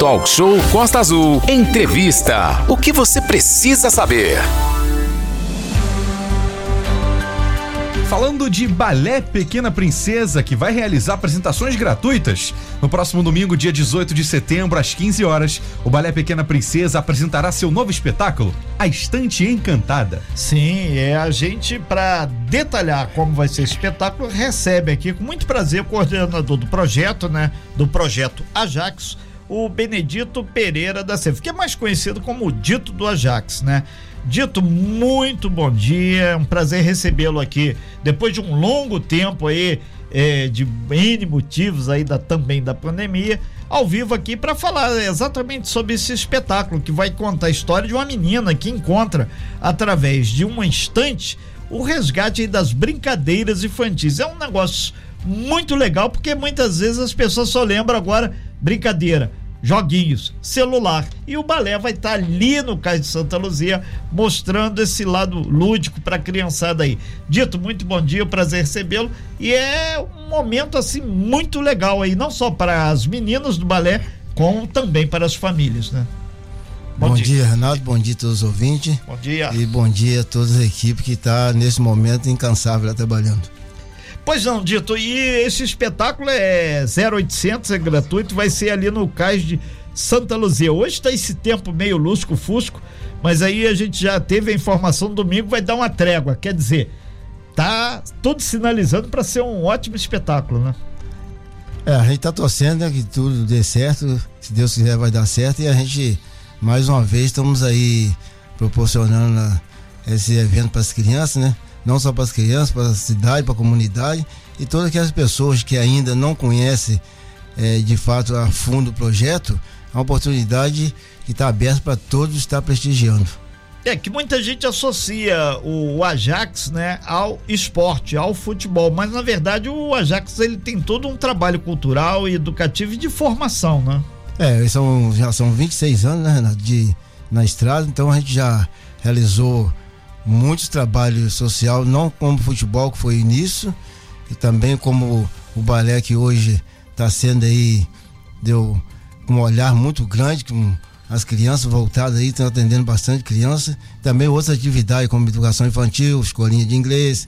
Talk Show Costa Azul. Entrevista. O que você precisa saber? Falando de Balé Pequena Princesa, que vai realizar apresentações gratuitas. No próximo domingo, dia 18 de setembro, às 15 horas, o Balé Pequena Princesa apresentará seu novo espetáculo, A Estante Encantada. Sim, é a gente, para detalhar como vai ser o espetáculo, recebe aqui com muito prazer o coordenador do projeto, né? Do projeto Ajax, o Benedito Pereira da Silva, que é mais conhecido como o Dito do Ajax, né? Dito, muito bom dia, é um prazer recebê-lo aqui depois de um longo tempo aí, é, de N motivos aí da, também da pandemia, ao vivo aqui para falar exatamente sobre esse espetáculo que vai contar a história de uma menina que encontra, através de uma instante, o resgate das brincadeiras infantis. É um negócio muito legal porque muitas vezes as pessoas só lembram agora brincadeira joguinhos, celular. E o balé vai estar tá ali no Cais de Santa Luzia, mostrando esse lado lúdico para a criançada aí. Dito, muito bom dia, prazer recebê-lo. E é um momento assim muito legal aí, não só para as meninas do balé, como também para as famílias, né? Bom, bom dia. dia. Renato. Bom dia a todos os ouvintes. Bom dia. E bom dia a toda a equipe que está nesse momento incansável trabalhando. Pois não, Dito, e esse espetáculo é 0800, é gratuito, vai ser ali no Cais de Santa Luzia. Hoje está esse tempo meio lusco-fusco, mas aí a gente já teve a informação domingo, vai dar uma trégua. Quer dizer, tá tudo sinalizando para ser um ótimo espetáculo, né? É, a gente tá torcendo né, que tudo dê certo, se Deus quiser vai dar certo e a gente, mais uma vez, estamos aí proporcionando né, esse evento para as crianças, né? Não só para as crianças, para a cidade, para a comunidade e todas aquelas pessoas que ainda não conhecem é, de fato a fundo o projeto, é uma oportunidade que está aberta para todos estar prestigiando. É que muita gente associa o Ajax, né, ao esporte, ao futebol, mas na verdade o Ajax ele tem todo um trabalho cultural e educativo e de formação, né? É, são, já são 26 anos, né, Renato, de, na estrada, então a gente já realizou muitos trabalhos social, não como futebol, que foi início, e também como o balé que hoje está sendo aí, deu um olhar muito grande, com as crianças voltadas aí, estão atendendo bastante criança. Também outras atividades como educação infantil, escolinha de inglês,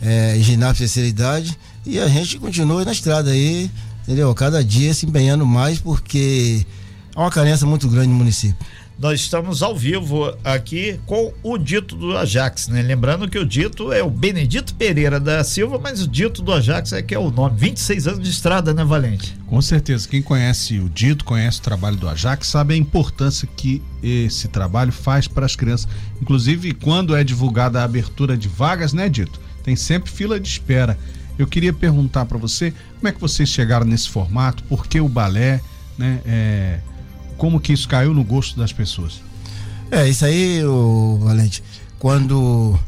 é, ginásio de terceira idade. E a gente continua na estrada aí, entendeu? Cada dia se empenhando mais, porque há uma carência muito grande no município nós estamos ao vivo aqui com o Dito do Ajax, né? Lembrando que o Dito é o Benedito Pereira da Silva, mas o Dito do Ajax é que é o nome. 26 anos de estrada, né, Valente? Com certeza. Quem conhece o Dito, conhece o trabalho do Ajax, sabe a importância que esse trabalho faz para as crianças. Inclusive, quando é divulgada a abertura de vagas, né, Dito? Tem sempre fila de espera. Eu queria perguntar para você como é que vocês chegaram nesse formato, por que o balé, né? É como que isso caiu no gosto das pessoas? É, isso aí, o Valente, quando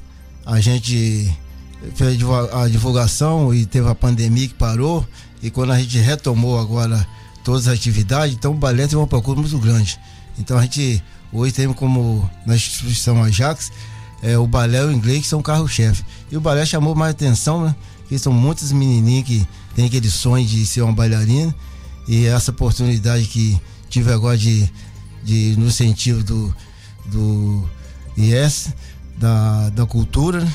a gente fez a divulgação e teve a pandemia que parou, e quando a gente retomou agora todas as atividades, então o balé tem uma procura muito grande. Então a gente hoje tem como na instituição Ajax é, o balé e o inglês que são carro-chefe. E o balé chamou mais atenção, né? Que são muitos menininhos que têm aquele sonho de ser uma bailarina e essa oportunidade que tive agora de, de no sentido do, do IES, da, da cultura, né?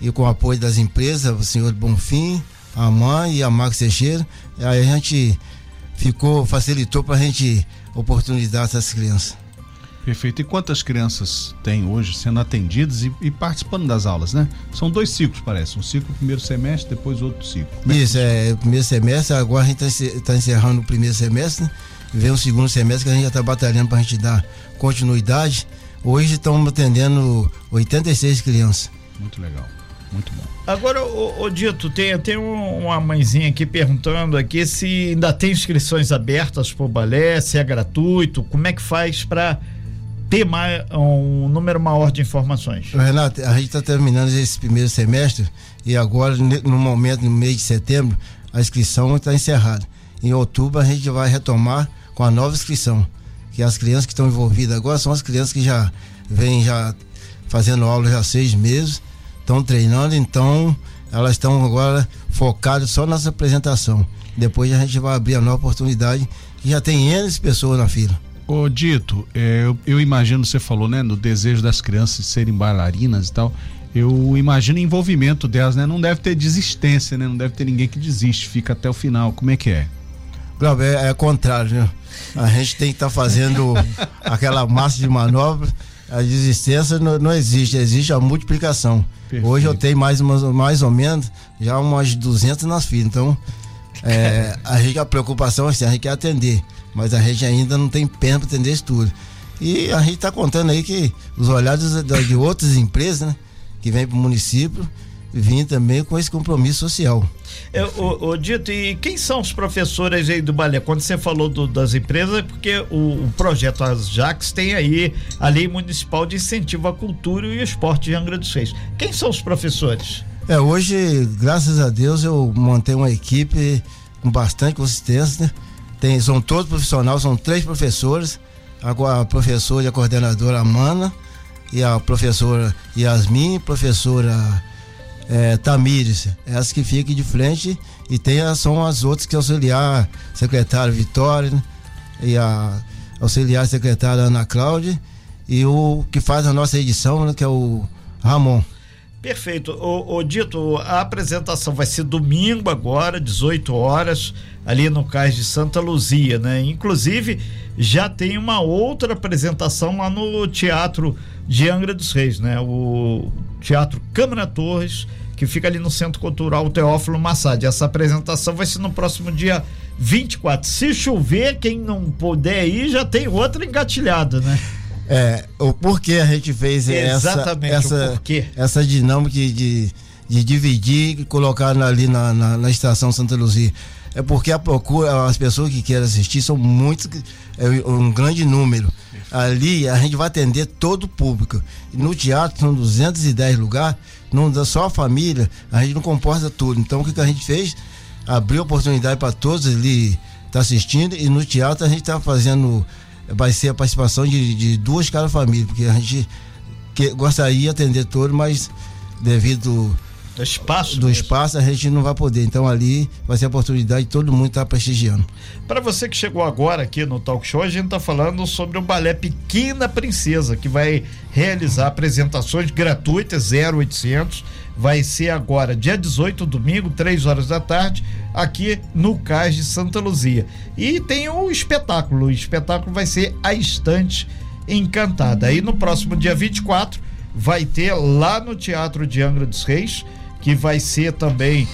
e com o apoio das empresas, o senhor Bonfim, a mãe e a Marcos Teixeira, aí a gente ficou, facilitou para a gente oportunidade essas crianças. Perfeito. E quantas crianças tem hoje sendo atendidas e, e, participando das aulas, né? São dois ciclos, parece. Um ciclo primeiro semestre, depois outro ciclo. É Isso, é, é primeiro semestre, agora a gente está tá encerrando o primeiro semestre, né? Vem o segundo semestre que a gente já está batalhando para a gente dar continuidade. Hoje estamos atendendo 86 crianças. Muito legal. Muito bom. Agora, o, Dito, tem, tem uma mãezinha aqui perguntando aqui se ainda tem inscrições abertas para o balé, se é gratuito, como é que faz para ter mais, um número maior de informações? Renato, a gente está terminando esse primeiro semestre e agora, no momento, no mês de setembro, a inscrição está encerrada. Em outubro a gente vai retomar com a nova inscrição. Que as crianças que estão envolvidas agora são as crianças que já vêm já fazendo aula já há seis meses, estão treinando, então elas estão agora focadas só nessa apresentação. Depois a gente vai abrir a nova oportunidade, que já tem N pessoas na fila. Ô Dito, é, eu, eu, imagino, você falou, né, no desejo das crianças serem bailarinas e tal. Eu imagino o envolvimento delas, né? Não deve ter desistência, né? Não deve ter ninguém que desiste, fica até o final. Como é que é? É, é contrário, né? A gente tem que estar tá fazendo aquela massa de manobra. A desistência não, não existe, existe a multiplicação. Perfeito. Hoje eu tenho mais, mais ou menos já umas 200 nas filas. Então, é, a, gente, a preocupação é assim, a gente quer atender, mas a gente ainda não tem pena para atender isso tudo. E a gente está contando aí que os olhares de, de outras empresas, né, que vêm para o município, vim também com esse compromisso social. É, o, o, Dito, e quem são os professores aí do balé? Quando você falou do, das empresas, é porque o, o projeto Ajax tem aí a Lei Municipal de Incentivo à Cultura e Esporte de Angra dos Reis. Quem são os professores? É, hoje, graças a Deus, eu montei uma equipe com bastante consistência. Né? Tem, são todos profissionais, são três professores. Agora a professora e a coordenadora Amana e a professora Yasmin, professora é, Tamires, essas que ficam de frente e tem são as outras que auxiliar secretária Vitória né? e a auxiliar secretária Ana Cláudia e o que faz a nossa edição, né, que é o Ramon. Perfeito. O, o, Dito, a apresentação vai ser domingo agora, 18 horas, ali no Cais de Santa Luzia, né? Inclusive, já tem uma outra apresentação lá no Teatro de Angra dos Reis, né? O Teatro Câmara Torres, que fica ali no Centro Cultural Teófilo Massad. Essa apresentação vai ser no próximo dia 24. Se chover, quem não puder ir, já tem outra engatilhada, né? É, o porquê a gente fez Exatamente essa, essa, essa dinâmica de, de dividir e colocar ali na, na, na, estação Santa Luzia. É porque a procura, as pessoas que querem assistir são muitos, é um grande número. Ali a gente vai atender todo o público. No teatro são 210 lugares, não dá só a família, a gente não comporta tudo. Então o que, que a gente fez? Abriu oportunidade para todos ali estar tá assistindo e no teatro a gente está fazendo vai ser a participação de, de duas cada família, porque a gente que, gostaria de atender todos, mas devido do espaço do mesmo. espaço a gente não vai poder então ali vai ser a oportunidade de todo mundo estar tá prestigiando para você que chegou agora aqui no talk show a gente está falando sobre o balé Pequena Princesa que vai realizar apresentações gratuitas 0800 vai ser agora, dia 18, domingo, 3 horas da tarde, aqui no Cais de Santa Luzia. E tem um espetáculo, o espetáculo vai ser A Estante Encantada. Aí no próximo dia 24 vai ter lá no Teatro de Angra dos Reis, que vai ser também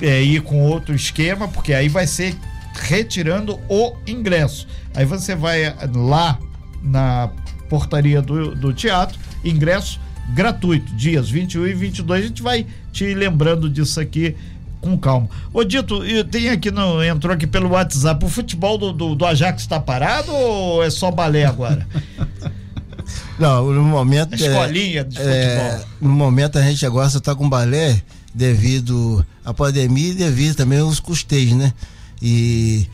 é, ir com outro esquema, porque aí vai ser retirando o ingresso. Aí você vai lá na portaria do, do teatro, ingresso gratuito, dias 21 e 22. A gente vai te lembrando disso aqui com calma. Ô Dito, tem aqui, no, entrou aqui pelo WhatsApp, o futebol do, do, do Ajax está parado ou é só balé agora? Não, no momento. A escolinha de é, futebol. no momento a gente agora só está com balé devido à pandemia e devido também aos custeios, né? E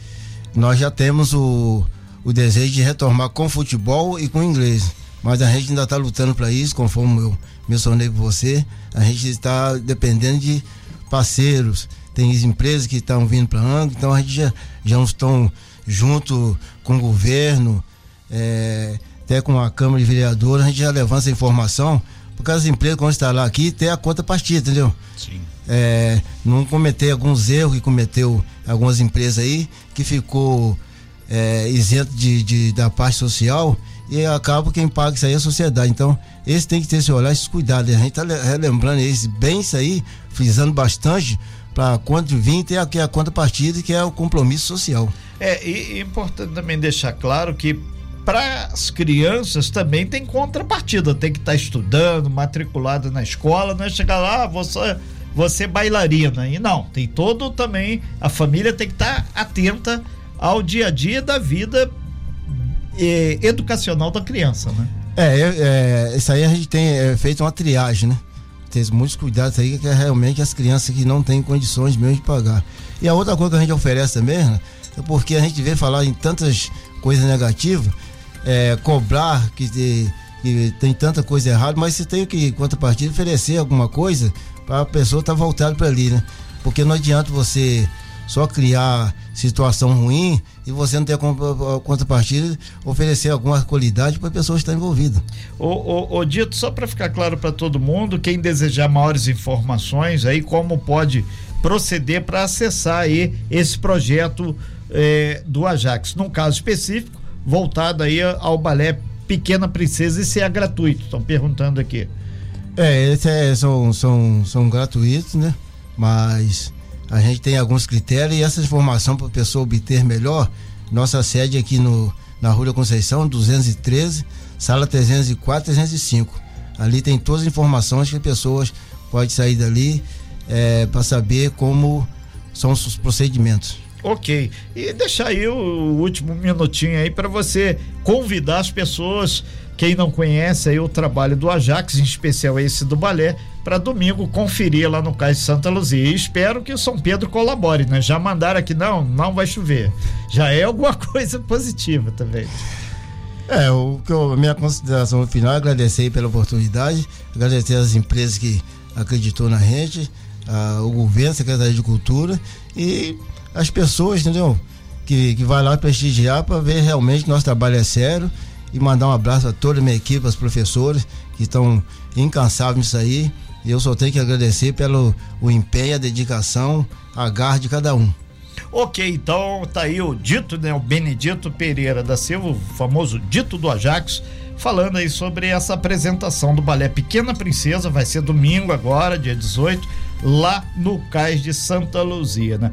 nós já temos o, o desejo de retomar com futebol e com inglês mas a gente ainda está lutando para isso, conforme eu mencionei com você. A gente está dependendo de parceiros, tem empresas que estão vindo para Angra, então a gente já, já estão junto com o governo, é, até com a Câmara de Vereadores, a gente já levanta essa informação, porque as empresas, quando está lá aqui, tem a conta partida, entendeu? Sim. É, não cometer alguns erros que cometeu algumas empresas aí, que ficou é, isento de, de, da parte social e acaba quem paga isso aí é a sociedade. Então, esse tem que ter esse olhar, esse cuidado. A gente está relembrando esse bem isso aí, frisando bastante para quando vir ter aqui a contrapartida que é o compromisso social. É, e, é importante também deixar claro que para as crianças também tem contrapartida, tem que estar tá estudando, matriculado na escola, não é chegar lá, ah, você você bailarina. E não, tem todo também, a família tem que estar tá atenta ao dia a dia da vida eh, educacional da criança, né? É, é, isso aí a gente tem é, feito uma triagem, né? Tem muitos cuidados aí que é realmente as crianças que não têm condições mesmo de pagar. E a outra coisa que a gente oferece também, né, é porque a gente vê falar em tantas coisas negativas, é, cobrar que, que, tem tanta coisa errada, mas você tem que, contrapartida, oferecer alguma coisa para a pessoa estar tá voltada para ali, né? Porque não adianta você só criar situação ruim e você não ter a contrapartida, oferecer alguma qualidade para a pessoa estar envolvida. O, o Dito, só para ficar claro para todo mundo, quem desejar maiores informações aí, como pode proceder para acessar aí esse projeto eh, do Ajax, num caso específico, voltado aí ao balé Pequena Princesa e se é gratuito, estão perguntando aqui. É, esses é, são, são, são gratuitos, né? Mas a gente tem alguns critérios e essa informação para a pessoa obter melhor, nossa sede aqui no, na Rua Conceição, 213, sala 304, 305. Ali tem todas as informações que as pessoas podem sair dali é, para saber como são os procedimentos. Ok. E deixar aí o último minutinho aí para você convidar as pessoas, quem não conhece aí o trabalho do Ajax, em especial esse do balé, para domingo conferir lá no Cais de Santa Luzia. E espero que o São Pedro colabore, né? Já mandaram aqui, não, não vai chover. Já é alguma coisa positiva também. É, o que minha consideração final é agradecer pela oportunidade, agradecer às empresas que acreditou na gente, a, o governo, a Secretaria de Cultura e as pessoas, entendeu? Que, que vai lá prestigiar para ver realmente que nosso trabalho é sério e mandar um abraço a toda a minha equipe, aos professores que estão incansáveis nisso aí. E eu só tenho que agradecer pelo o empenho, a dedicação, a garra de cada um. Ok, então tá aí o dito, né? O Benedito Pereira da Silva, o famoso dito do Ajax, falando aí sobre essa apresentação do balé Pequena Princesa, vai ser domingo agora, dia 18, lá no Cais de Santa Luzia, né?